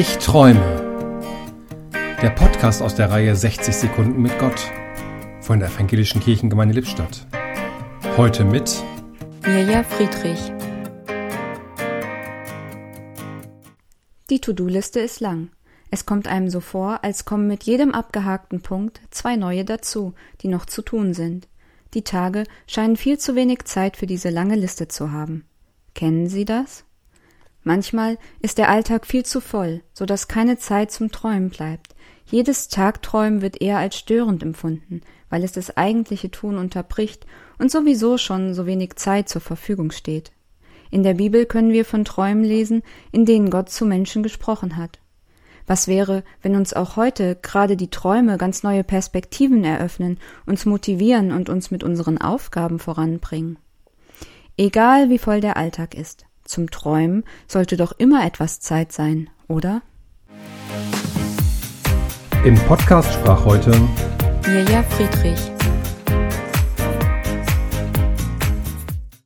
Ich träume. Der Podcast aus der Reihe 60 Sekunden mit Gott von der Evangelischen Kirchengemeinde Lippstadt. Heute mit Mirja Friedrich. Die To-Do-Liste ist lang. Es kommt einem so vor, als kommen mit jedem abgehakten Punkt zwei neue dazu, die noch zu tun sind. Die Tage scheinen viel zu wenig Zeit für diese lange Liste zu haben. Kennen Sie das? Manchmal ist der Alltag viel zu voll, so dass keine Zeit zum Träumen bleibt. Jedes Tagträumen wird eher als störend empfunden, weil es das eigentliche Tun unterbricht und sowieso schon so wenig Zeit zur Verfügung steht. In der Bibel können wir von Träumen lesen, in denen Gott zu Menschen gesprochen hat. Was wäre, wenn uns auch heute gerade die Träume ganz neue Perspektiven eröffnen, uns motivieren und uns mit unseren Aufgaben voranbringen? Egal wie voll der Alltag ist. Zum Träumen sollte doch immer etwas Zeit sein, oder? Im Podcast sprach heute Mirja Friedrich.